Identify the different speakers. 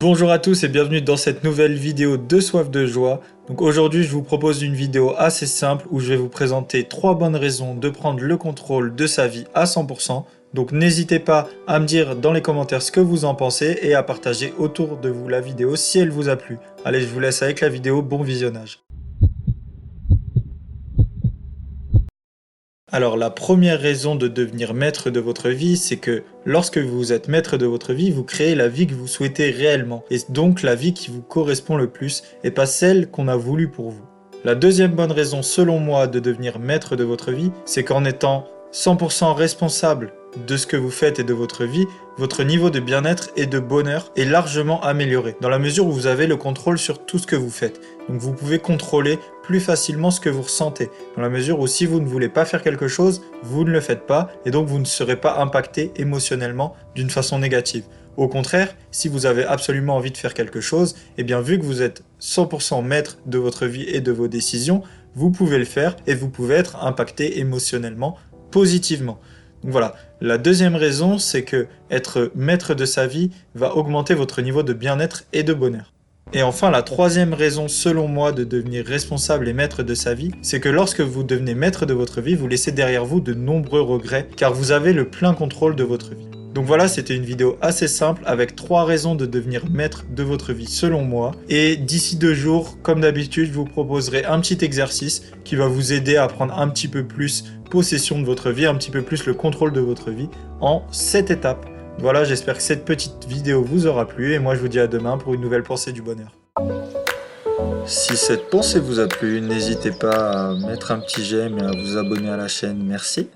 Speaker 1: Bonjour à tous et bienvenue dans cette nouvelle vidéo de Soif de Joie. Donc aujourd'hui je vous propose une vidéo assez simple où je vais vous présenter trois bonnes raisons de prendre le contrôle de sa vie à 100%. Donc n'hésitez pas à me dire dans les commentaires ce que vous en pensez et à partager autour de vous la vidéo si elle vous a plu. Allez je vous laisse avec la vidéo, bon visionnage. Alors la première raison de devenir maître de votre vie, c'est que lorsque vous êtes maître de votre vie, vous créez la vie que vous souhaitez réellement, et donc la vie qui vous correspond le plus, et pas celle qu'on a voulu pour vous. La deuxième bonne raison selon moi de devenir maître de votre vie, c'est qu'en étant 100% responsable de ce que vous faites et de votre vie, votre niveau de bien-être et de bonheur est largement amélioré, dans la mesure où vous avez le contrôle sur tout ce que vous faites. Donc vous pouvez contrôler plus facilement ce que vous ressentez, dans la mesure où si vous ne voulez pas faire quelque chose, vous ne le faites pas, et donc vous ne serez pas impacté émotionnellement d'une façon négative. Au contraire, si vous avez absolument envie de faire quelque chose, et eh bien vu que vous êtes 100% maître de votre vie et de vos décisions, vous pouvez le faire et vous pouvez être impacté émotionnellement positivement. Donc voilà, la deuxième raison, c'est que être maître de sa vie va augmenter votre niveau de bien-être et de bonheur. Et enfin, la troisième raison, selon moi, de devenir responsable et maître de sa vie, c'est que lorsque vous devenez maître de votre vie, vous laissez derrière vous de nombreux regrets, car vous avez le plein contrôle de votre vie. Donc voilà, c'était une vidéo assez simple avec trois raisons de devenir maître de votre vie selon moi. Et d'ici deux jours, comme d'habitude, je vous proposerai un petit exercice qui va vous aider à prendre un petit peu plus possession de votre vie, un petit peu plus le contrôle de votre vie en sept étapes. Voilà, j'espère que cette petite vidéo vous aura plu et moi je vous dis à demain pour une nouvelle pensée du bonheur. Si cette pensée vous a plu, n'hésitez pas à mettre un petit j'aime et à vous abonner à la chaîne. Merci.